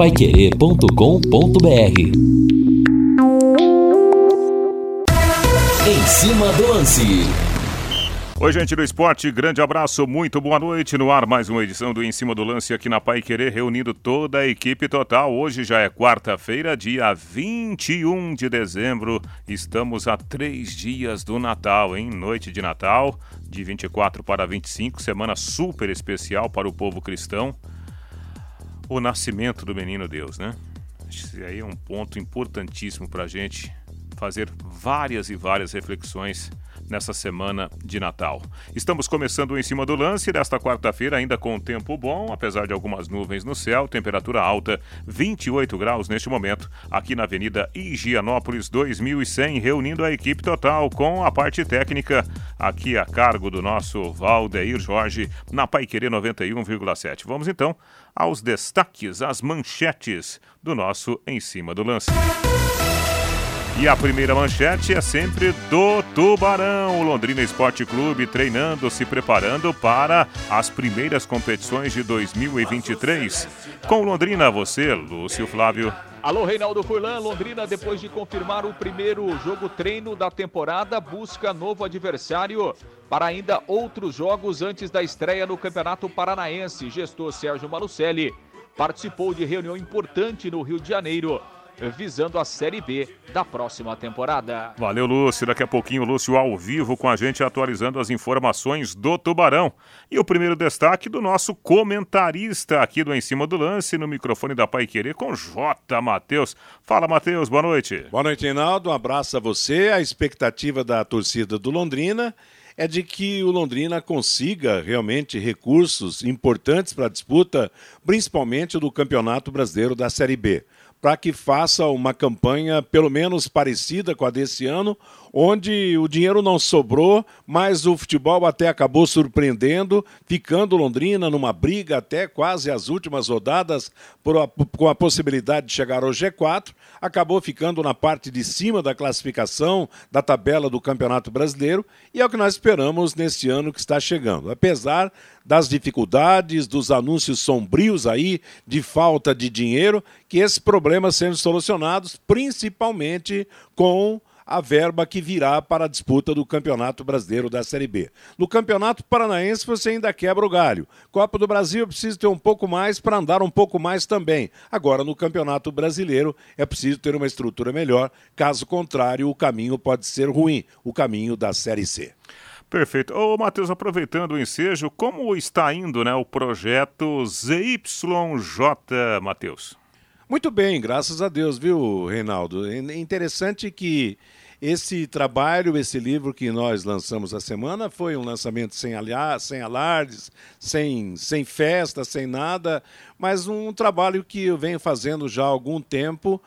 paiquerê.com.br Em cima do lance. Oi, gente do esporte, grande abraço, muito boa noite. No ar, mais uma edição do Em Cima do Lance aqui na Pai Querer, reunindo toda a equipe total. Hoje já é quarta-feira, dia 21 de dezembro. Estamos a três dias do Natal, hein? Noite de Natal, de 24 para 25, semana super especial para o povo cristão. O nascimento do menino Deus, né? Esse aí é um ponto importantíssimo para a gente fazer várias e várias reflexões nessa semana de Natal. Estamos começando em cima do lance desta quarta-feira, ainda com tempo bom, apesar de algumas nuvens no céu, temperatura alta, 28 graus neste momento, aqui na Avenida Higienópolis 2100, reunindo a equipe total com a parte técnica, aqui a cargo do nosso Valdeir Jorge, na Paiquerê 91,7. Vamos então aos destaques, às manchetes do nosso Em Cima do Lance. E a primeira manchete é sempre do Tubarão. O Londrina Esporte Clube treinando, se preparando para as primeiras competições de 2023. Com Londrina, você, Lúcio Flávio. Alô, Reinaldo Furlan. Londrina, depois de confirmar o primeiro jogo treino da temporada, busca novo adversário para ainda outros jogos antes da estreia no Campeonato Paranaense. Gestor Sérgio Malucelli participou de reunião importante no Rio de Janeiro visando a Série B da próxima temporada. Valeu, Lúcio. Daqui a pouquinho, Lúcio ao vivo com a gente, atualizando as informações do Tubarão. E o primeiro destaque do nosso comentarista aqui do Em Cima do Lance, no microfone da Pai Querer, com J. Matheus. Fala, Matheus, boa noite. Boa noite, Reinaldo. Um abraço a você. A expectativa da torcida do Londrina é de que o Londrina consiga realmente recursos importantes para a disputa, principalmente do Campeonato Brasileiro da Série B para que faça uma campanha pelo menos parecida com a desse ano, onde o dinheiro não sobrou, mas o futebol até acabou surpreendendo, ficando Londrina numa briga até quase as últimas rodadas a, com a possibilidade de chegar ao G4, acabou ficando na parte de cima da classificação da tabela do Campeonato Brasileiro e é o que nós esperamos neste ano que está chegando. Apesar das dificuldades, dos anúncios sombrios aí de falta de dinheiro, que esses problemas sejam solucionados principalmente com a verba que virá para a disputa do Campeonato Brasileiro da Série B. No Campeonato Paranaense você ainda quebra o galho. Copa do Brasil precisa ter um pouco mais para andar um pouco mais também. Agora no Campeonato Brasileiro é preciso ter uma estrutura melhor, caso contrário o caminho pode ser ruim, o caminho da Série C. Perfeito. Ô, Matheus, aproveitando o ensejo, como está indo né, o projeto ZYJ, Matheus? Muito bem, graças a Deus, viu, Reinaldo? É interessante que esse trabalho, esse livro que nós lançamos a semana foi um lançamento sem, aliar, sem alardes, sem, sem festa, sem nada, mas um trabalho que eu venho fazendo já há algum tempo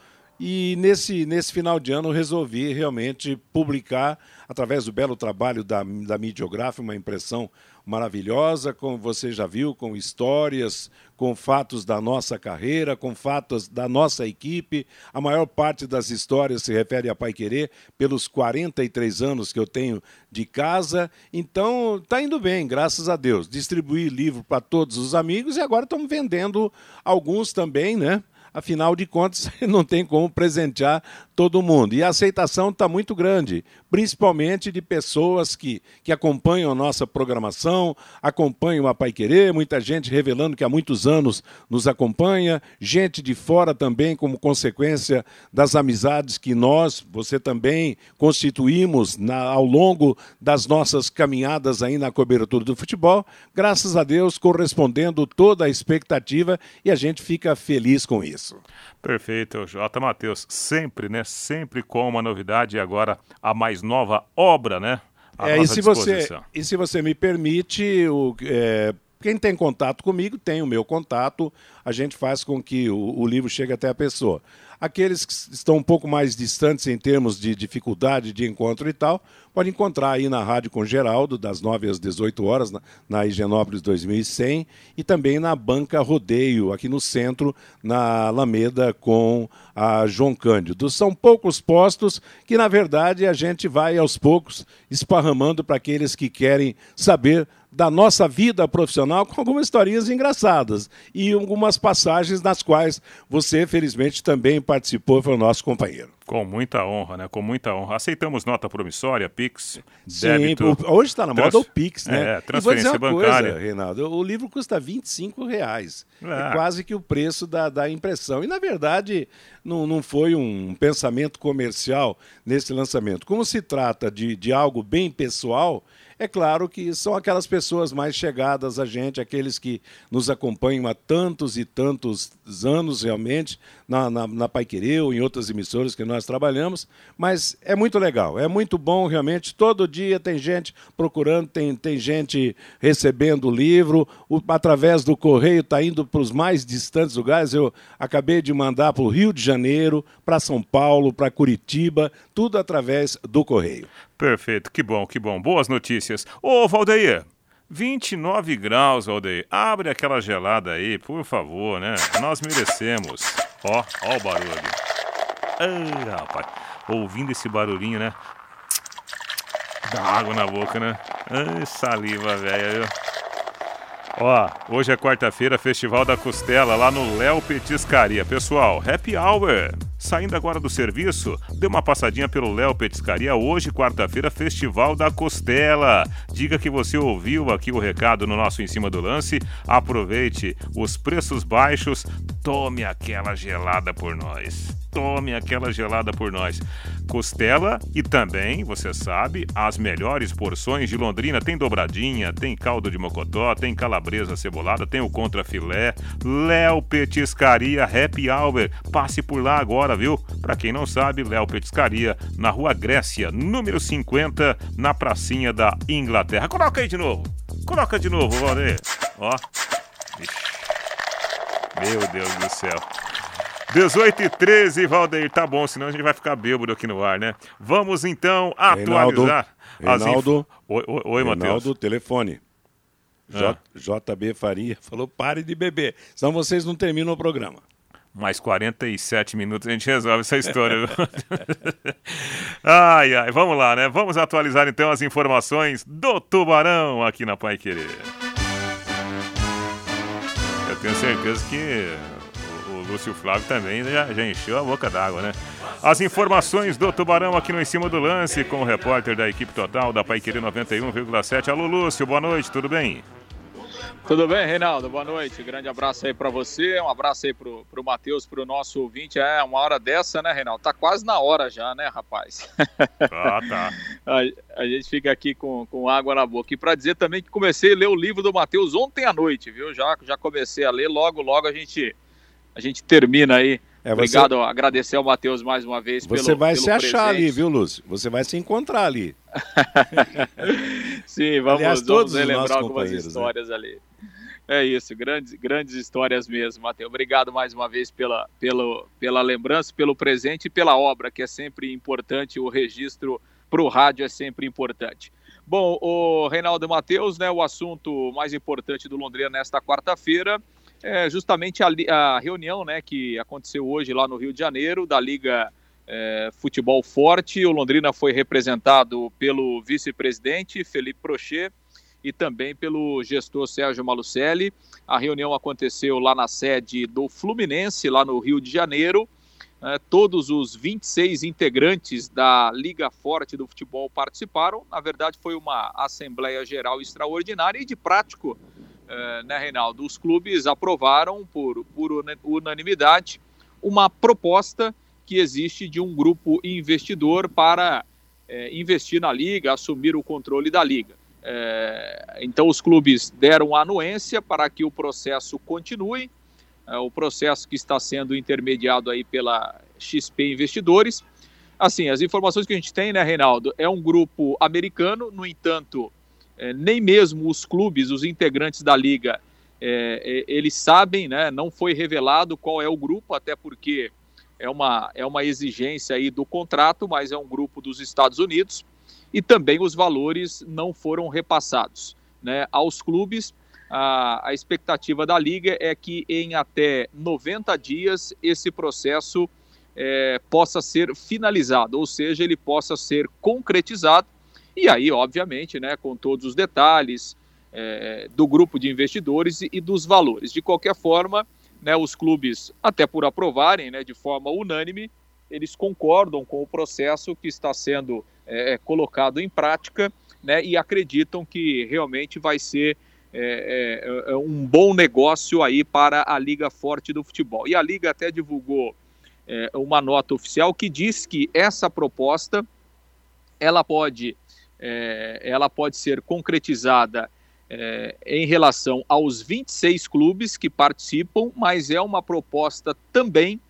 e nesse, nesse final de ano resolvi realmente publicar através do belo trabalho da, da Midiograph, uma impressão maravilhosa, como você já viu, com histórias, com fatos da nossa carreira, com fatos da nossa equipe. A maior parte das histórias se refere a Pai Querer, pelos 43 anos que eu tenho de casa. Então, está indo bem, graças a Deus. Distribuí livro para todos os amigos e agora estamos vendendo alguns também, né? Afinal de contas, não tem como presentear todo mundo. E a aceitação está muito grande, principalmente de pessoas que, que acompanham a nossa programação, acompanham a Pai Querer, muita gente revelando que há muitos anos nos acompanha, gente de fora também, como consequência das amizades que nós, você também, constituímos na, ao longo das nossas caminhadas aí na cobertura do futebol, graças a Deus correspondendo toda a expectativa e a gente fica feliz com isso. Perfeito, J. Matheus, sempre, né? Sempre com uma novidade e agora a mais nova obra, né? é, e se, você, e se você me permite, o, é, quem tem contato comigo tem o meu contato, a gente faz com que o, o livro chegue até a pessoa. Aqueles que estão um pouco mais distantes em termos de dificuldade de encontro e tal, pode encontrar aí na Rádio com Geraldo, das 9 às 18 horas, na, na Higienópolis 2100, e também na Banca Rodeio, aqui no centro, na Alameda, com a João Cândido. São poucos postos que, na verdade, a gente vai aos poucos esparramando para aqueles que querem saber da nossa vida profissional com algumas historinhas engraçadas e algumas passagens nas quais você, felizmente, também participou foi o nosso companheiro. Com muita honra, né? Com muita honra. Aceitamos nota promissória, Pix, Sim, débito. hoje está na moda trans... o Pix, né? É, transferência bancária. Coisa, Reinaldo, o livro custa 25 reais. É. É. quase que o preço da, da impressão. E, na verdade, não, não foi um pensamento comercial nesse lançamento. Como se trata de, de algo bem pessoal, é claro que são aquelas pessoas mais chegadas a gente, aqueles que nos acompanham há tantos e tantos anos realmente, na, na, na em outras emissoras que nós trabalhamos, mas é muito legal, é muito bom realmente. Todo dia tem gente procurando, tem, tem gente recebendo o livro, através do correio está indo para os mais distantes lugares. Eu acabei de mandar para o Rio de Janeiro, para São Paulo, para Curitiba, tudo através do correio. Perfeito, que bom, que bom. Boas notícias. Ô, Valdeir, 29 graus, Valdeir. Abre aquela gelada aí, por favor, né? Nós merecemos. Ó, ó o barulho. Ai, rapaz. Ouvindo esse barulhinho, né? Dá água na boca, né? Ai, saliva, velho. Ó, hoje é quarta-feira, Festival da Costela, lá no Léo Petiscaria. Pessoal, happy hour! Saindo agora do serviço, dê uma passadinha pelo Léo Petiscaria. Hoje, quarta-feira, Festival da Costela. Diga que você ouviu aqui o recado no nosso Em Cima do Lance. Aproveite os preços baixos. Tome aquela gelada por nós. Tome aquela gelada por nós. Costela e também, você sabe, as melhores porções de Londrina. Tem dobradinha, tem caldo de mocotó, tem calabresa cebolada, tem o contrafilé. Léo Petiscaria Happy Hour. Passe por lá agora viu? Para quem não sabe, Léo Petiscaria, na Rua Grécia, número 50, na pracinha da Inglaterra. Coloca aí de novo. Coloca de novo, Valdir. Ó. Ixi. Meu Deus do céu. 18 e 13, Valdeir. Tá bom, senão a gente vai ficar bêbado aqui no ar, né? Vamos então atualizar Reinaldo, inf... Oi, oi, oi Matheus. Reinaldo, telefone. J, JB Faria falou: pare de beber, senão vocês não terminam o programa. Mais 47 minutos a gente resolve essa história. ai, ai, vamos lá, né? Vamos atualizar então as informações do Tubarão aqui na Pai Querer. Tenho certeza que o, Lúcio Flávio também já, já encheu a boca d'água, né? As informações do Tubarão aqui no Em Cima do Lance com o repórter da equipe total da Pai Querer 91,7. Alô, Lúcio, boa noite, tudo bem? Tudo bem, Reinaldo? Boa noite. Grande abraço aí para você, um abraço aí pro, pro Matheus, pro nosso ouvinte. É uma hora dessa, né, Reinaldo? Tá quase na hora já, né, rapaz? Ah, tá. a, a, gente fica aqui com, com água na boca. E para dizer também que comecei a ler o livro do Matheus ontem à noite, viu? Já, já comecei a ler, logo, logo a gente, a gente termina aí. É, você... Obrigado, agradecer ao Matheus mais uma vez Você pelo vai pelo se achar presente. ali, viu, Lúcio? Você vai se encontrar ali. Sim, vamos, Aliás, todos vamos relembrar algumas né? histórias né? ali. É isso, grandes, grandes histórias mesmo, Matheus. Obrigado mais uma vez pela, pela, pela lembrança, pelo presente e pela obra, que é sempre importante, o registro para o rádio é sempre importante. Bom, o Reinaldo Matheus, né, o assunto mais importante do Londrina nesta quarta-feira é justamente a, a, reunião né, que aconteceu hoje lá no Rio de Janeiro, da Liga é, Futebol Forte. O Londrina foi representado pelo vice-presidente Felipe Prochet e também pelo gestor Sérgio Malucelli. A reunião aconteceu lá na sede do Fluminense, lá no Rio de Janeiro. É, todos os 26 integrantes da Liga Forte do Futebol participaram. Na verdade, foi uma Assembleia Geral extraordinária e de prático, né, Reinaldo? Os clubes aprovaram por, por unanimidade uma proposta que existe de um grupo investidor para é, investir na Liga, assumir o controle da Liga. É, então, os clubes deram anuência para que o processo continue, é, o processo que está sendo intermediado aí pela XP Investidores. Assim, as informações que a gente tem, né, Reinaldo, é um grupo americano, no entanto, é, nem mesmo os clubes, os integrantes da liga, é, eles sabem, né, não foi revelado qual é o grupo, até porque é uma, é uma exigência aí do contrato, mas é um grupo dos Estados Unidos e também os valores não foram repassados né, aos clubes. A, a, expectativa da Liga é que em até 90 dias esse processo é, possa ser finalizado, ou seja, ele possa ser concretizado. E aí, obviamente, né, com todos os detalhes, é, do grupo de investidores e, e, dos valores. De qualquer forma, né, os clubes, até por aprovarem né, de forma unânime, eles concordam com o processo que está sendo é, colocado em prática né, e acreditam que realmente vai ser é, é, é, um bom negócio aí para a Liga Forte do Futebol. E a Liga até divulgou é, uma nota oficial que diz que essa proposta ela pode, é, ela pode ser concretizada é, em relação aos 26 clubes que participam, mas é uma proposta também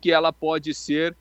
que ela pode ser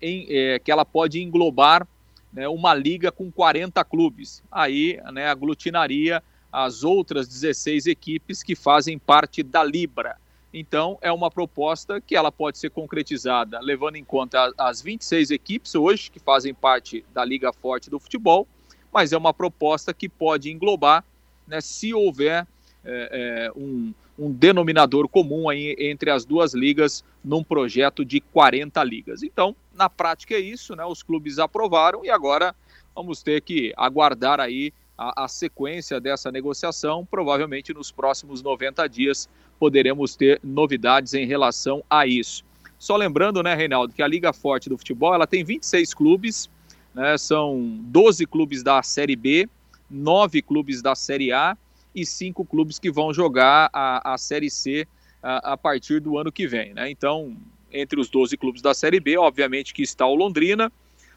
em, que ela pode englobar né, uma liga com 40 clubes. Aí né, aglutinaria as outras 16 equipes que fazem parte da Libra. Então, é uma proposta que ela pode ser concretizada levando em conta as 26 equipes hoje que fazem parte da Liga Forte do Futebol, mas é uma proposta que pode englobar, né, se houver é, é, um, um, denominador comum aí entre as duas ligas num projeto de 40 ligas. Então, na prática é isso, né? Os clubes aprovaram e agora vamos ter que aguardar aí a, a, sequência dessa negociação. Provavelmente nos próximos 90 dias poderemos ter novidades em relação a isso. Só lembrando, né, Reinaldo, que a Liga Forte do Futebol ela tem 26 clubes, né, são 12 clubes da Série B, 9 clubes da Série A e 5 clubes que vão jogar a, a Série C a, a partir do ano que vem. Né? Então, entre os 12 clubes da Série B, obviamente que está o Londrina,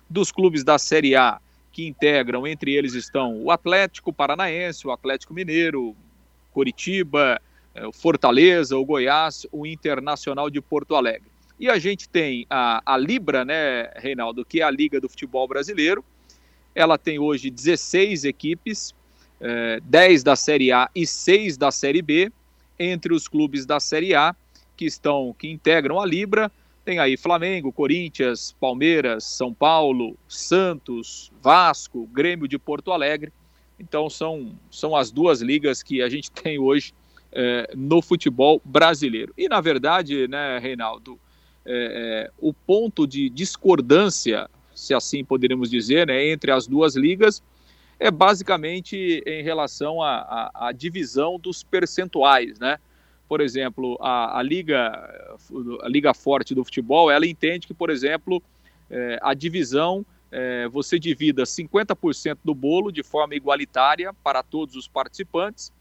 dos clubes da Série A, que integram, entre eles estão o Atlético Paranaense, o Atlético Mineiro, Curitiba, é, o Fortaleza, o Goiás, o Internacional de Porto Alegre. E a gente tem a, a Libra, né, Reinaldo, que é a Liga do Futebol Brasileiro. Ela tem hoje 16 equipes, é, 10 da Série A e 6 da Série B, entre os clubes da Série A que estão que integram a Libra, tem aí Flamengo, Corinthians, Palmeiras, São Paulo, Santos, Vasco, Grêmio de Porto Alegre. Então são, são as duas ligas que a gente tem hoje é, no futebol brasileiro. E na verdade, né, Reinaldo, é, é, o ponto de discordância, se assim poderíamos dizer, né, entre as duas ligas é basicamente em relação à divisão dos percentuais, né? por exemplo, a, a, Liga, a Liga Forte do Futebol, ela entende que, por exemplo, é, a divisão, é, você divida 50% do bolo de forma igualitária para todos os participantes,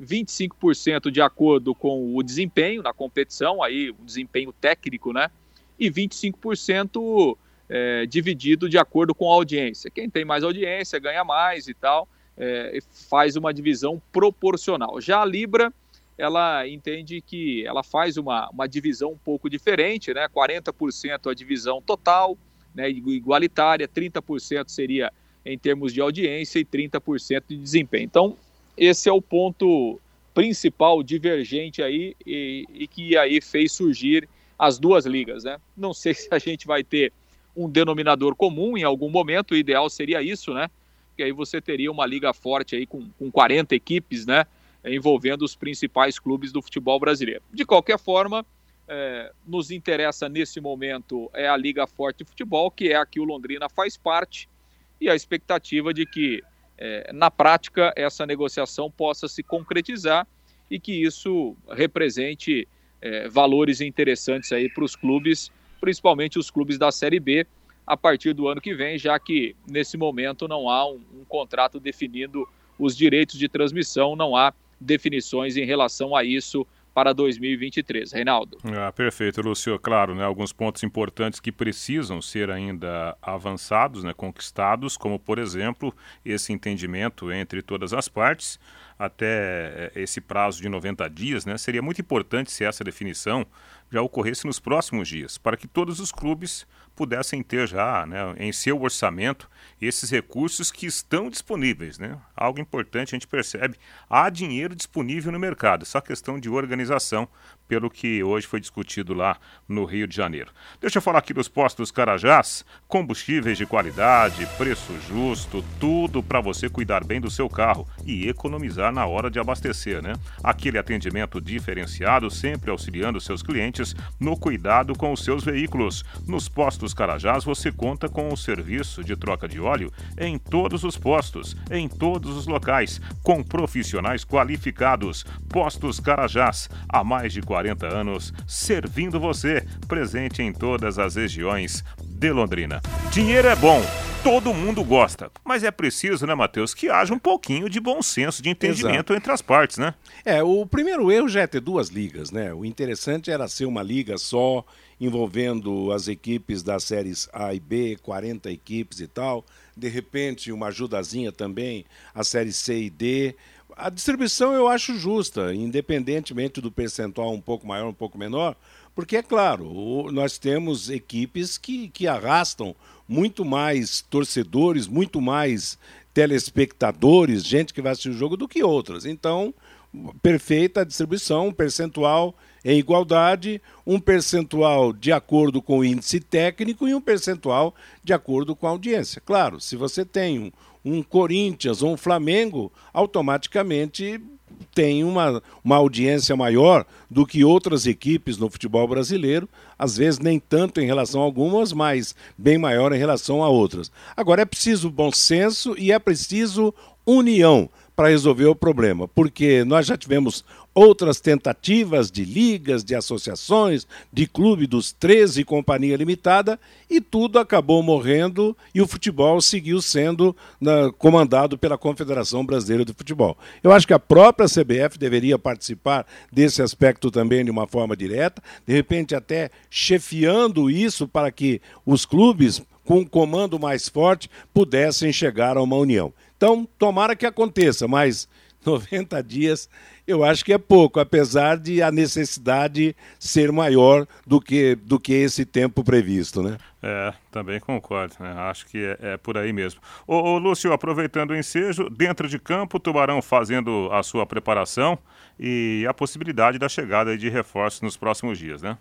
25% de acordo com o desempenho na competição, aí o desempenho técnico, né? E 25% é, dividido de acordo com a audiência. Quem tem mais audiência ganha mais e tal, é, faz uma divisão proporcional. Já a Libra ela entende que ela faz uma, uma divisão um pouco diferente, né? 40% a divisão total, né, igualitária, 30% seria em termos de audiência e 30% de desempenho. Então, esse é o ponto principal divergente aí e, e, que aí fez surgir as duas ligas, né? Não sei se a gente vai ter um denominador comum em algum momento, o ideal seria isso, né? Que aí você teria uma liga forte aí com, com 40 equipes, né? envolvendo os principais clubes do futebol brasileiro. De qualquer forma, é, nos interessa nesse momento é a Liga Forte de Futebol, que é a que o Londrina faz parte, e a expectativa de que, é, na prática, essa negociação possa se concretizar e que isso represente é, valores interessantes aí para os clubes, principalmente os clubes da Série B, a partir do ano que vem, já que nesse momento não há um, um contrato definindo os direitos de transmissão, não há definições em relação a isso para 2023. Reinaldo. Ah, perfeito, Lúcio. Claro, né, alguns pontos importantes que precisam ser ainda avançados, né, conquistados, como, por exemplo, esse entendimento entre todas as partes até eh, esse prazo de 90 dias. Né, seria muito importante se essa definição já ocorresse nos próximos dias, para que todos os clubes pudessem ter já né, em seu orçamento esses recursos que estão disponíveis. Né? Algo importante a gente percebe: há dinheiro disponível no mercado, só questão de organização, pelo que hoje foi discutido lá no Rio de Janeiro. Deixa eu falar aqui dos postos Carajás: combustíveis de qualidade, preço justo, tudo para você cuidar bem do seu carro e economizar na hora de abastecer, né? Aquele atendimento diferenciado, sempre auxiliando seus clientes no cuidado com os seus veículos. Nos postos Carajás você conta com o serviço de troca de óleo em todos os postos, em todos os locais, com profissionais qualificados. Postos Carajás, há mais de 40 anos, servindo você, presente em todas as regiões de Londrina. Dinheiro é bom, todo mundo gosta, mas é preciso, né, Matheus, que haja um pouquinho de bom senso, de entendimento Exato. entre as partes, né? É, o primeiro erro já é ter duas ligas, né? O interessante era ser uma liga só, envolvendo as equipes das séries A e B, 40 equipes e tal. De repente, uma ajudazinha também, a série C e D. A distribuição eu acho justa, independentemente do percentual um pouco maior, um pouco menor, porque, é claro, nós temos equipes que, que arrastam muito mais torcedores, muito mais telespectadores, gente que vai assistir o jogo do que outras. Então, perfeita a distribuição, percentual em igualdade, um percentual de acordo com o índice técnico e um percentual de acordo com a audiência. Claro, se você tem um, um Corinthians ou um Flamengo, automaticamente tem uma, uma audiência maior do que outras equipes no futebol brasileiro, às vezes nem tanto em relação a algumas, mas bem maior em relação a outras. Agora é preciso bom senso e é preciso união para resolver o problema, porque nós já tivemos outras tentativas de ligas, de associações, de clube dos 13 e companhia limitada, e tudo acabou morrendo e o futebol seguiu sendo na, comandado pela Confederação Brasileira de Futebol. Eu acho que a própria CBF deveria participar desse aspecto também de uma forma direta, de repente até chefiando isso para que os clubes com um comando mais forte pudessem chegar a uma união. Então, tomara que aconteça, mas 90 dias eu acho que é pouco, apesar de a necessidade ser maior do que, do que esse tempo previsto, né? É, também concordo, né? acho que é, é, por aí mesmo. Ô, ô, Lúcio, aproveitando o ensejo, dentro de campo, o Tubarão fazendo a sua preparação e a possibilidade da chegada de reforços nos próximos dias, né?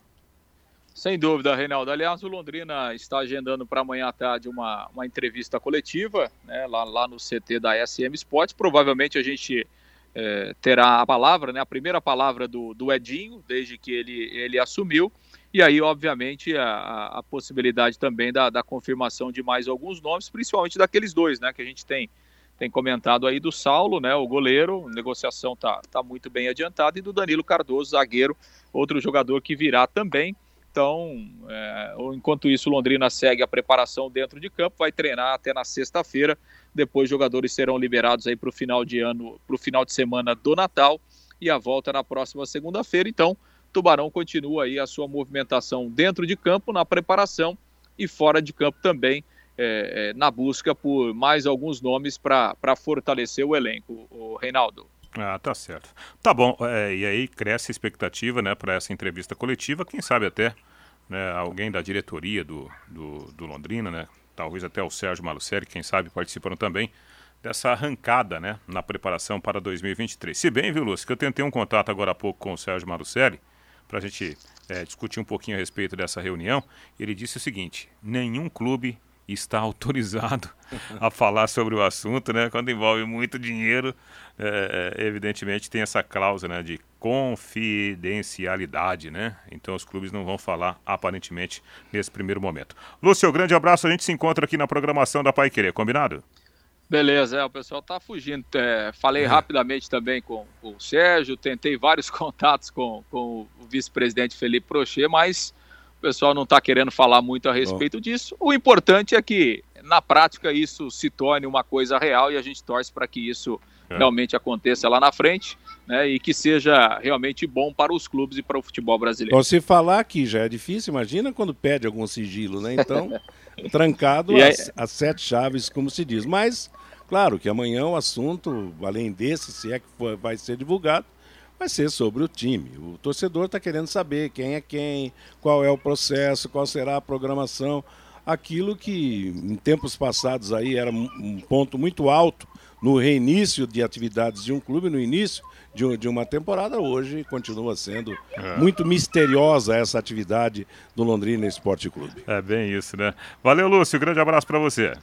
Sem dúvida, Reinaldo. Aliás, o Londrina está agendando para amanhã à tarde uma, uma entrevista coletiva, né, lá, lá no CT da SM Sports. Provavelmente a gente é, terá a palavra, né, a primeira palavra do, do Edinho, desde que ele, ele assumiu. E aí, obviamente, a, a possibilidade também da, da confirmação de mais alguns nomes, principalmente daqueles dois, né, que a gente tem tem comentado aí do Saulo, né, o goleiro, negociação tá, tá muito bem adiantada, e do Danilo Cardoso, zagueiro, outro jogador que virá também. Então, é, enquanto isso, Londrina segue a preparação dentro de campo, vai treinar até na sexta-feira. Depois, jogadores serão liberados aí para o final de ano, para o final de semana do Natal e a volta na próxima segunda-feira. Então, Tubarão continua aí a sua movimentação dentro de campo, na preparação e fora de campo também, é, é, na busca por mais alguns nomes para fortalecer o elenco, o Reinaldo. Ah, tá certo. Tá bom, é, e aí cresce a expectativa né, para essa entrevista coletiva, quem sabe até né, alguém da diretoria do, do, do, Londrina, né, talvez até o Sérgio Malucelli, quem sabe participando também dessa arrancada né, na preparação para 2023. Se bem, viu, Lúcio, que eu tentei um contato agora há pouco com o Sérgio Malucelli para a gente é, discutir um pouquinho a respeito dessa reunião, ele disse o seguinte: nenhum clube está autorizado a falar sobre o assunto, né? Quando envolve muito dinheiro, é, é, evidentemente tem essa cláusula né, de confidencialidade, né? Então os clubes não vão falar aparentemente nesse primeiro momento. Lúcio, grande abraço. A gente se encontra aqui na programação da Pai Querer, combinado? Beleza, é, o pessoal tá fugindo. É, falei é. rapidamente também com, com, o Sérgio, tentei vários contatos com, com o vice-presidente Felipe Prochê, mas pessoal não está querendo falar muito a respeito Bom. disso. O importante é que, na prática, isso se torne uma coisa real e a gente torce para que isso é. realmente aconteça lá na frente. Né, e que seja realmente bom para os clubes e para o futebol brasileiro. Você falar aqui já é difícil, imagina quando pede algum sigilo, né? Então, trancado aí... as, sete chaves, como se diz. Mas, claro que amanhã o assunto, além desse, se é que for, vai ser divulgado, vai ser sobre o time. O torcedor está querendo saber quem é quem, qual é o processo, qual será a programação. Aquilo que em tempos passados aí era um ponto muito alto no reinício de atividades de um clube, no início de, de uma temporada, hoje continua sendo é. muito misteriosa essa atividade do Londrina Esporte Clube. É bem isso, né? Valeu, Lúcio. Grande abraço para você.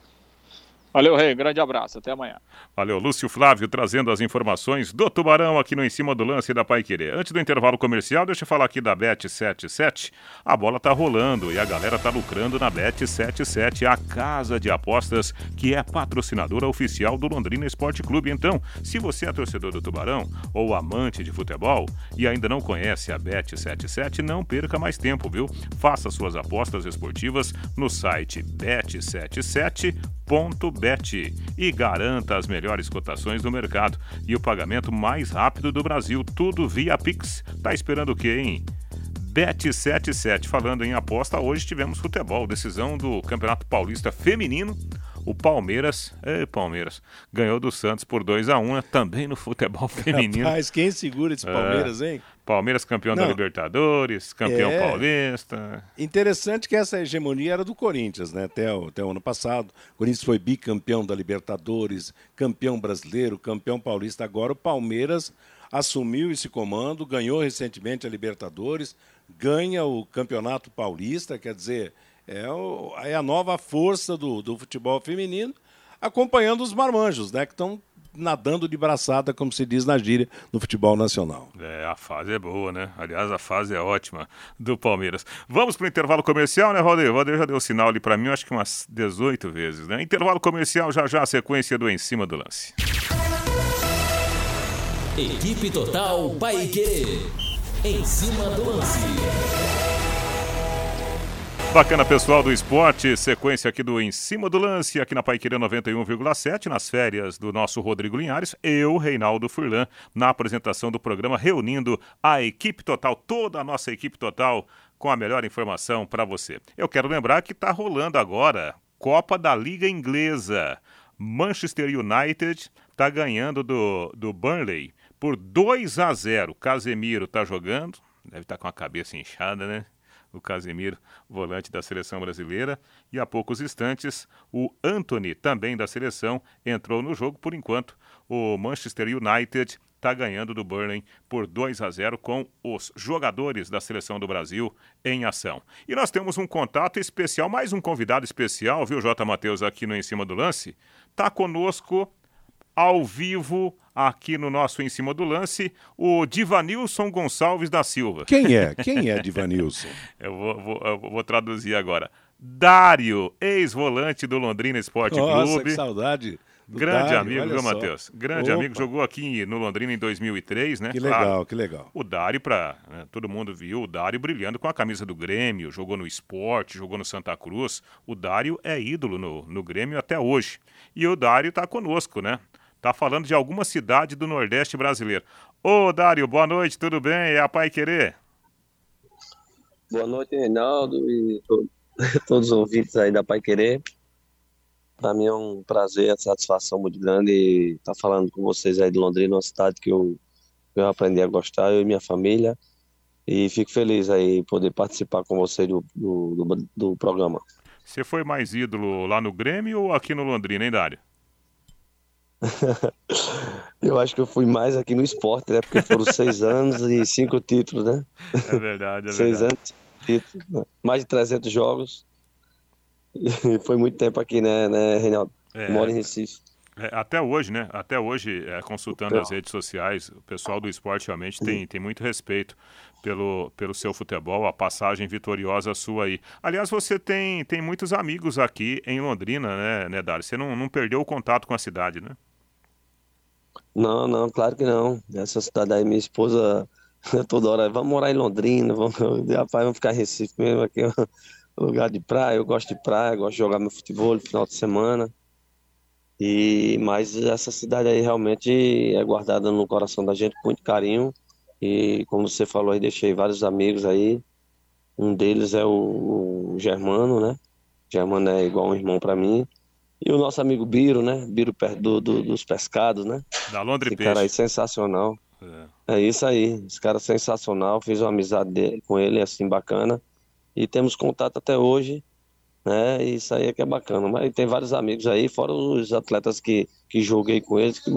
Valeu, Rei. Grande abraço. Até amanhã. Valeu, Lúcio Flávio trazendo as informações do Tubarão aqui no Em Cima do Lance da Pai Querer. Antes do intervalo comercial, deixa eu falar aqui da Bet77. A bola tá rolando e a galera tá lucrando na Bet77, a casa de apostas que é patrocinadora oficial do Londrina Esporte Clube. Então, se você é torcedor do Tubarão ou amante de futebol e ainda não conhece a Bet77, não perca mais tempo, viu? Faça suas apostas esportivas no site bet77.com Bet e garanta as melhores cotações do mercado e o pagamento mais rápido do Brasil, tudo via Pix. Tá esperando o quê, hein? Bet77, falando em aposta, hoje tivemos futebol, decisão do Campeonato Paulista Feminino. O Palmeiras, é Palmeiras, ganhou do Santos por 2 a 1 né? também no futebol feminino. Mas quem segura esse Palmeiras, é. hein? Palmeiras campeão Não. da Libertadores, campeão é. paulista. Interessante que essa hegemonia era do Corinthians, né? Até o, até o ano passado. O Corinthians foi bicampeão da Libertadores, campeão brasileiro, campeão paulista. Agora o Palmeiras assumiu esse comando, ganhou recentemente a Libertadores, ganha o Campeonato Paulista, quer dizer, é, o, é a nova força do, do futebol feminino, acompanhando os marmanjos, né? Que estão nadando de braçada, como se diz na gíria, no futebol nacional. É, a fase é boa, né? Aliás, a fase é ótima do Palmeiras. Vamos para o intervalo comercial, né, Valdeir? O Valdeir já deu sinal ali para mim, acho que umas 18 vezes, né? Intervalo comercial, já já a sequência do Em Cima do Lance. Equipe Total Paique. Em cima do lance. Bacana, pessoal do esporte, sequência aqui do Em Cima do Lance, aqui na Paiqueira 91,7, nas férias do nosso Rodrigo Linhares, eu, Reinaldo Furlan, na apresentação do programa, reunindo a equipe total, toda a nossa equipe total, com a melhor informação para você. Eu quero lembrar que está rolando agora Copa da Liga Inglesa. Manchester United está ganhando do, do Burnley por 2 a 0. Casemiro está jogando, deve estar tá com a cabeça inchada, né? O Casemiro, volante da seleção brasileira, e há poucos instantes o Anthony, também da seleção, entrou no jogo. Por enquanto, o Manchester United está ganhando do Burnley por 2 a 0 com os jogadores da seleção do Brasil em ação. E nós temos um contato especial, mais um convidado especial, viu, J. Matheus, aqui no Em Cima do Lance. Está conosco ao vivo aqui no nosso Em Cima do Lance, o Divanilson Gonçalves da Silva. Quem é? Quem é Divanilson? eu, vou, vou, eu vou traduzir agora. Dário, ex-volante do Londrina Esporte Nossa, Clube. que saudade. Grande Dário, amigo, viu, Matheus? Grande Opa. amigo, jogou aqui no Londrina em 2003, né? Que legal, claro, que legal. O Dário, para né, todo mundo viu, o Dário brilhando com a camisa do Grêmio, jogou no esporte, jogou no Santa Cruz. O Dário é ídolo no, no Grêmio até hoje. E o Dário está conosco, né? Tá falando de alguma cidade do Nordeste brasileiro. Ô, Dário, boa noite, tudo bem? É a Pai Querer? Boa noite, Reinaldo e to todos os ouvintes aí da Pai Querer. Para mim é um prazer, satisfação muito grande estar tá falando com vocês aí de Londrina, uma cidade que eu, eu aprendi a gostar, eu e minha família. E fico feliz aí poder participar com vocês do, do, do, do programa. Você foi mais ídolo lá no Grêmio ou aqui no Londrina, hein, Dário? eu acho que eu fui mais aqui no esporte, né? Porque foram seis anos e cinco títulos, né? É verdade, é seis verdade. anos, títulos, né? mais de 300 jogos. E foi muito tempo aqui, né, né Reinaldo? É, Moro em Recife. É, até hoje, né? Até hoje, é, consultando as redes sociais, o pessoal do esporte realmente tem, tem muito respeito pelo, pelo seu futebol, a passagem vitoriosa sua aí. Aliás, você tem, tem muitos amigos aqui em Londrina, né, né Dário? Você não, não perdeu o contato com a cidade, né? Não, não, claro que não. Essa cidade aí, minha esposa, toda hora, vamos morar em Londrina, vamos, rapaz, vamos ficar em Recife mesmo, aqui é um lugar de praia, eu gosto de praia, gosto de jogar meu futebol no final de semana. E, mas essa cidade aí realmente é guardada no coração da gente com muito carinho. E como você falou aí, deixei vários amigos aí. Um deles é o, o Germano, né? Germano é igual um irmão para mim. E o nosso amigo Biro, né? Biro do, do, dos pescados, né? Da Londres Esse cara aí sensacional. É. é. isso aí. Esse cara sensacional. Fiz uma amizade dele, com ele, assim, bacana. E temos contato até hoje, né? Isso aí é que é bacana. Mas tem vários amigos aí, fora os atletas que, que joguei com eles, que,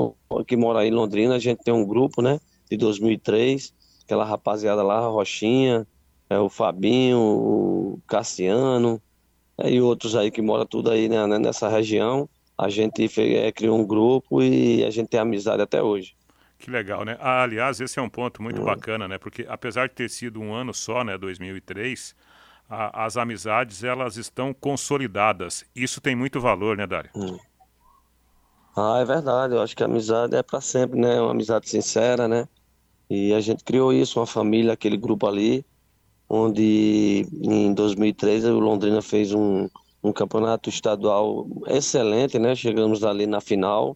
que moram aí em Londrina. A gente tem um grupo, né? De 2003. Aquela rapaziada lá, Rochinha, é, o Fabinho, o Cassiano, é, e outros aí que moram tudo aí né, né, nessa região. a gente é, criou um grupo e a gente tem amizade até hoje. Que legal, né? Ah, aliás, esse é um ponto muito hum. bacana, né? Porque apesar de ter sido um ano só, né, 2003, a, as amizades elas estão consolidadas. Isso tem muito valor, né, Dário? Hum. Ah, é verdade. Eu acho que a amizade é para sempre, né? Uma amizade sincera, né? E a gente criou isso, uma família, aquele grupo ali, onde em 2003 o Londrina fez um, um campeonato estadual excelente, né? Chegamos ali na final.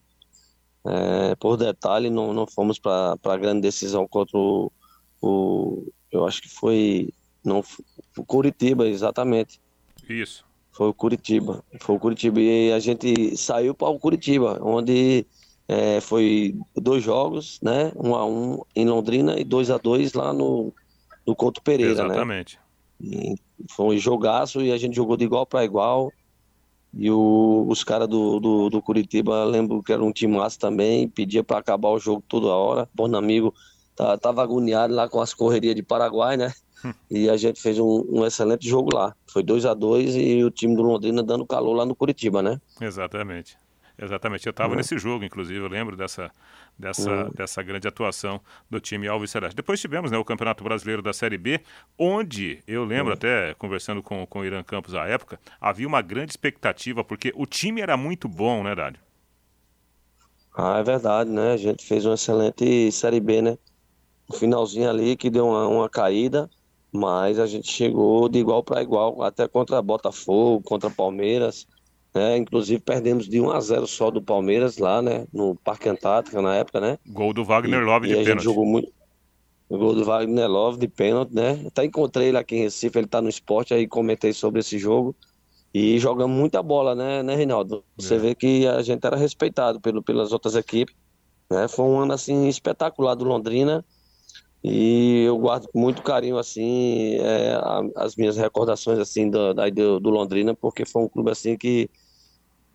É, por detalhe, não, não fomos para a grande decisão contra o, o, Eu acho que foi. Não, o Curitiba, exatamente. Isso. Foi o Curitiba. Foi o Curitiba. E a gente saiu para o Curitiba, onde é, foi dois jogos, né? Um a um em Londrina e dois a dois lá no, no Couto Pereira, né? Exatamente. né? foi um jogaço e a gente jogou de igual para igual. E o, os caras do, do, do, Curitiba, lembro que era um time massa também, pedia para acabar o jogo toda hora. Bom amigo tá, tava agoniado lá com as correrias de Paraguai, né? e a gente fez um, um, excelente jogo lá. Foi 2 a 2 e o time do Londrina dando calor lá no Curitiba, né? Exatamente. Exatamente. Eu estava uhum. nesse jogo, inclusive, eu lembro dessa, dessa, uhum. dessa grande atuação do time Alves Celeste. Depois tivemos né, o Campeonato Brasileiro da Série B, onde eu lembro, uhum. até conversando com, com o Irã Campos à época, havia uma grande expectativa, porque o time era muito bom, né, Dário? Ah, é verdade, né? A gente fez uma excelente Série B, né? No finalzinho ali que deu uma, uma caída, mas a gente chegou de igual para igual, até contra Botafogo, contra Palmeiras. Né? Inclusive perdemos de 1 a 0 só do Palmeiras lá, né? No Parque Antártica na época, né? Gol do Wagner Love e, de e a pênalti. Gente jogou muito. O gol do Wagner Love de pênalti, né? Até encontrei ele aqui em Recife, ele tá no esporte, aí comentei sobre esse jogo. E jogamos muita bola, né, né Reinaldo? Você é. vê que a gente era respeitado pelo, pelas outras equipes. Né? Foi um ano assim espetacular do Londrina. E eu guardo com muito carinho assim é, as minhas recordações assim do, do, do Londrina, porque foi um clube assim que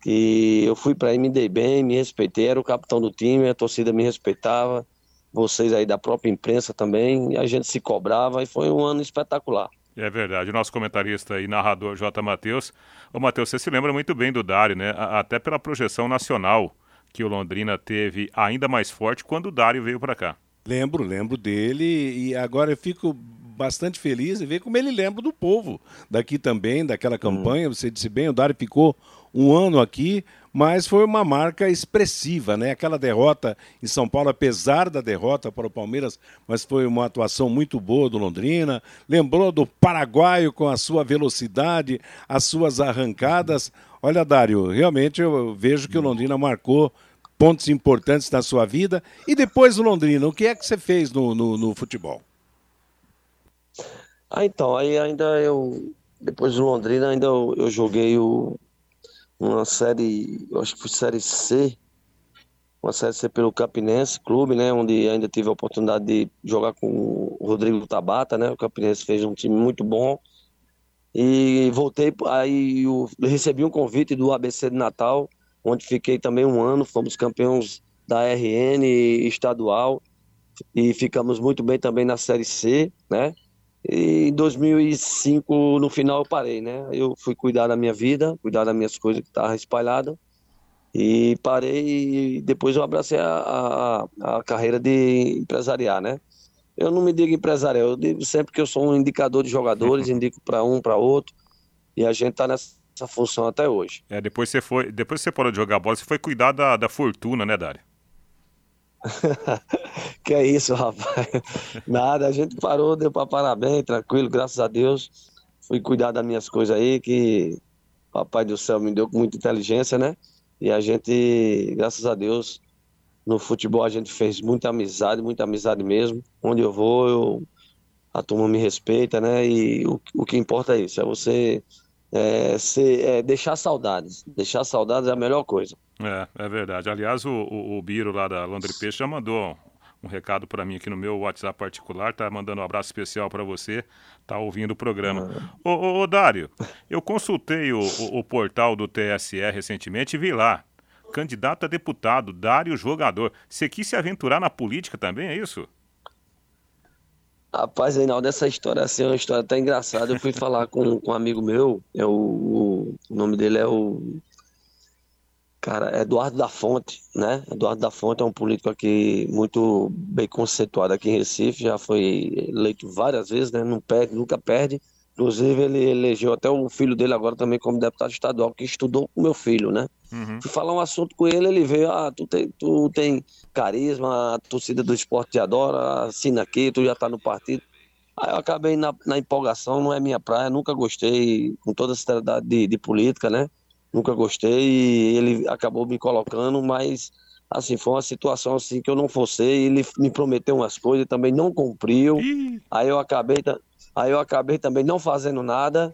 que eu fui para aí, me dei bem, me respeitei, era o capitão do time, a torcida me respeitava, vocês aí da própria imprensa também, a gente se cobrava e foi um ano espetacular. É verdade. O nosso comentarista e narrador J. Matheus. Ô, Matheus, você se lembra muito bem do Dário, né? Até pela projeção nacional que o Londrina teve ainda mais forte quando o Dário veio para cá. Lembro, lembro dele e agora eu fico bastante feliz em ver como ele lembra do povo daqui também, daquela campanha. Hum. Você disse bem, o Dário ficou um ano aqui, mas foi uma marca expressiva, né? Aquela derrota em São Paulo, apesar da derrota para o Palmeiras, mas foi uma atuação muito boa do Londrina. Lembrou do paraguaio com a sua velocidade, as suas arrancadas. Olha, Dário, realmente eu vejo que o Londrina marcou pontos importantes na sua vida. E depois do Londrina, o que é que você fez no, no, no futebol? Ah, então, aí ainda eu, depois do Londrina, ainda eu, eu joguei o, uma série, eu acho que foi série C, uma série C pelo Campinense Clube, né, onde ainda tive a oportunidade de jogar com o Rodrigo Tabata, né, o Campinense fez um time muito bom, e voltei, aí eu recebi um convite do ABC de Natal, onde fiquei também um ano, fomos campeões da RN estadual, e ficamos muito bem também na Série C, né, e em 2005, no final, eu parei, né? Eu fui cuidar da minha vida, cuidar das minhas coisas que estavam espalhadas. E parei e depois eu abracei a, a, a, carreira de empresariar, né? Eu não me digo empresarial, eu digo sempre que eu sou um indicador de jogadores, indico para um, para outro. E a gente está nessa função até hoje. É, depois você foi, depois você parou de jogar bola, você foi cuidar da, da fortuna, né, Dário? que é isso, rapaz. Nada, a gente parou, deu para parar bem, tranquilo, graças a Deus. Fui cuidar das minhas coisas aí, que Papai do céu me deu com muita inteligência, né? E a gente, graças a Deus, no futebol a gente fez muita amizade, muita amizade mesmo. Onde eu vou, eu, a turma me respeita, né? E o, o que importa é isso, é você é, ser, é, deixar saudades. Deixar saudades é a melhor coisa. É, é verdade. Aliás, o, o, o Biro lá da Londre Peixe já mandou um recado para mim aqui no meu WhatsApp particular, tá mandando um abraço especial para você, tá ouvindo o programa. Ô, ô, ô, Dário, eu consultei o, o, o, portal do TSE recentemente e vi lá, candidato a deputado, Dário Jogador. Você quis se aventurar na política também, é isso? Rapaz, Reinaldo, essa história assim, é uma história até engraçada. Eu fui falar com, com um amigo meu, é o, o nome dele é o Cara, Eduardo da Fonte, né? Eduardo da Fonte é um político aqui muito bem conceituado aqui em Recife, já foi eleito várias vezes, né? Não perde, nunca perde. Inclusive, ele elegeu até o filho dele agora também como deputado estadual, que estudou com meu filho, né? Uhum. Fui falar um assunto com ele, ele veio, ah, tu tem, tu tem carisma, a torcida do esporte te adora, assina aqui, tu já tá no partido. Aí eu acabei na, na empolgação, não é minha praia, nunca gostei, com toda a seriedade de, de política, né? Nunca gostei e ele acabou me colocando, mas assim, foi uma situação assim que eu não forcei, ele me prometeu umas coisas, também não cumpriu. Aí eu acabei aí eu acabei também não fazendo nada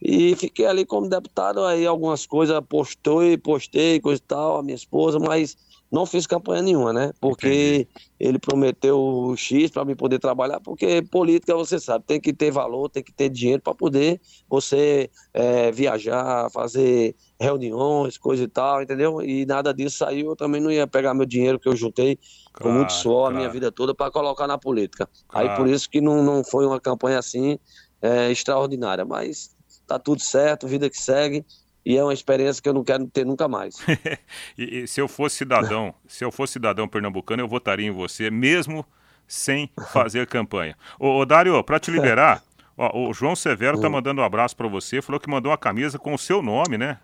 e fiquei ali como deputado, aí algumas coisas postou e postei, coisa e tal, a minha esposa, mas não fiz campanha nenhuma, né? Porque Entendi. ele prometeu o X para me poder trabalhar, porque política, você sabe, tem que ter valor, tem que ter dinheiro para poder você é, viajar, fazer reuniões, coisa e tal, entendeu? E nada disso saiu, eu também não ia pegar meu dinheiro que eu juntei claro, com muito suor claro. a minha vida toda para colocar na política. Claro. Aí por isso que não, não foi uma campanha assim é, extraordinária, mas tá tudo certo, vida que segue e é uma experiência que eu não quero ter nunca mais. e, e, se eu fosse cidadão, se eu fosse cidadão pernambucano, eu votaria em você, mesmo sem fazer campanha. Ô, ô Dário, para te liberar, ó, o João Severo tá hum. mandando um abraço para você, falou que mandou uma camisa com o seu nome, né?